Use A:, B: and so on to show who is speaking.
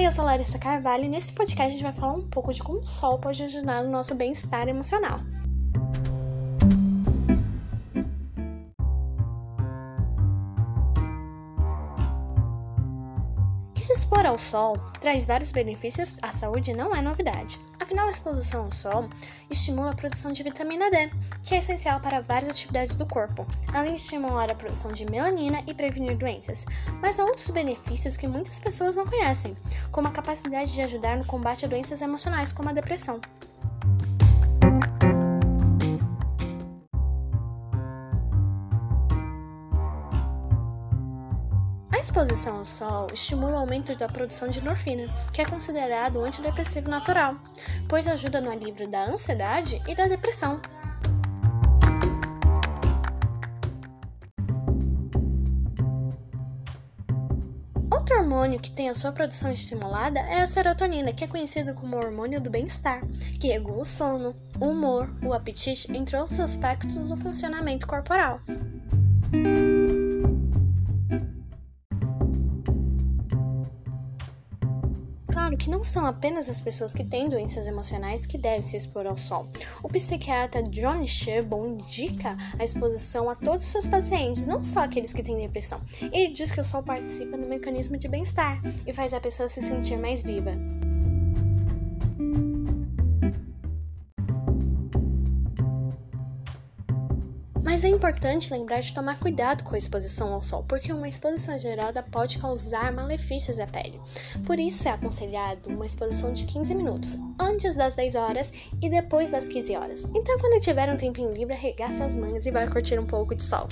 A: Oi, eu sou Larissa Carvalho e nesse podcast a gente vai falar um pouco de como o sol pode ajudar no nosso bem-estar emocional. Que se expor ao sol traz vários benefícios à saúde não é novidade. Afinal, a exposição ao sol estimula a produção de vitamina D, que é essencial para várias atividades do corpo, além de estimular a produção de melanina e prevenir doenças. Mas há outros benefícios que muitas pessoas não conhecem, como a capacidade de ajudar no combate a doenças emocionais, como a depressão. A exposição ao sol estimula o aumento da produção de endorfina, que é considerado um antidepressivo natural, pois ajuda no alívio da ansiedade e da depressão. Outro hormônio que tem a sua produção estimulada é a serotonina, que é conhecido como hormônio do bem-estar, que regula o sono, o humor, o apetite, entre outros aspectos do funcionamento corporal. Que não são apenas as pessoas que têm doenças emocionais que devem se expor ao sol. O psiquiatra Johnny Sherbon indica a exposição a todos os seus pacientes, não só aqueles que têm depressão. Ele diz que o sol participa no mecanismo de bem-estar e faz a pessoa se sentir mais viva. Mas é importante lembrar de tomar cuidado com a exposição ao sol, porque uma exposição exagerada pode causar malefícios à pele. Por isso é aconselhado uma exposição de 15 minutos, antes das 10 horas e depois das 15 horas. Então, quando tiver um tempinho livre, arregaça as mangas e vai curtir um pouco de sol.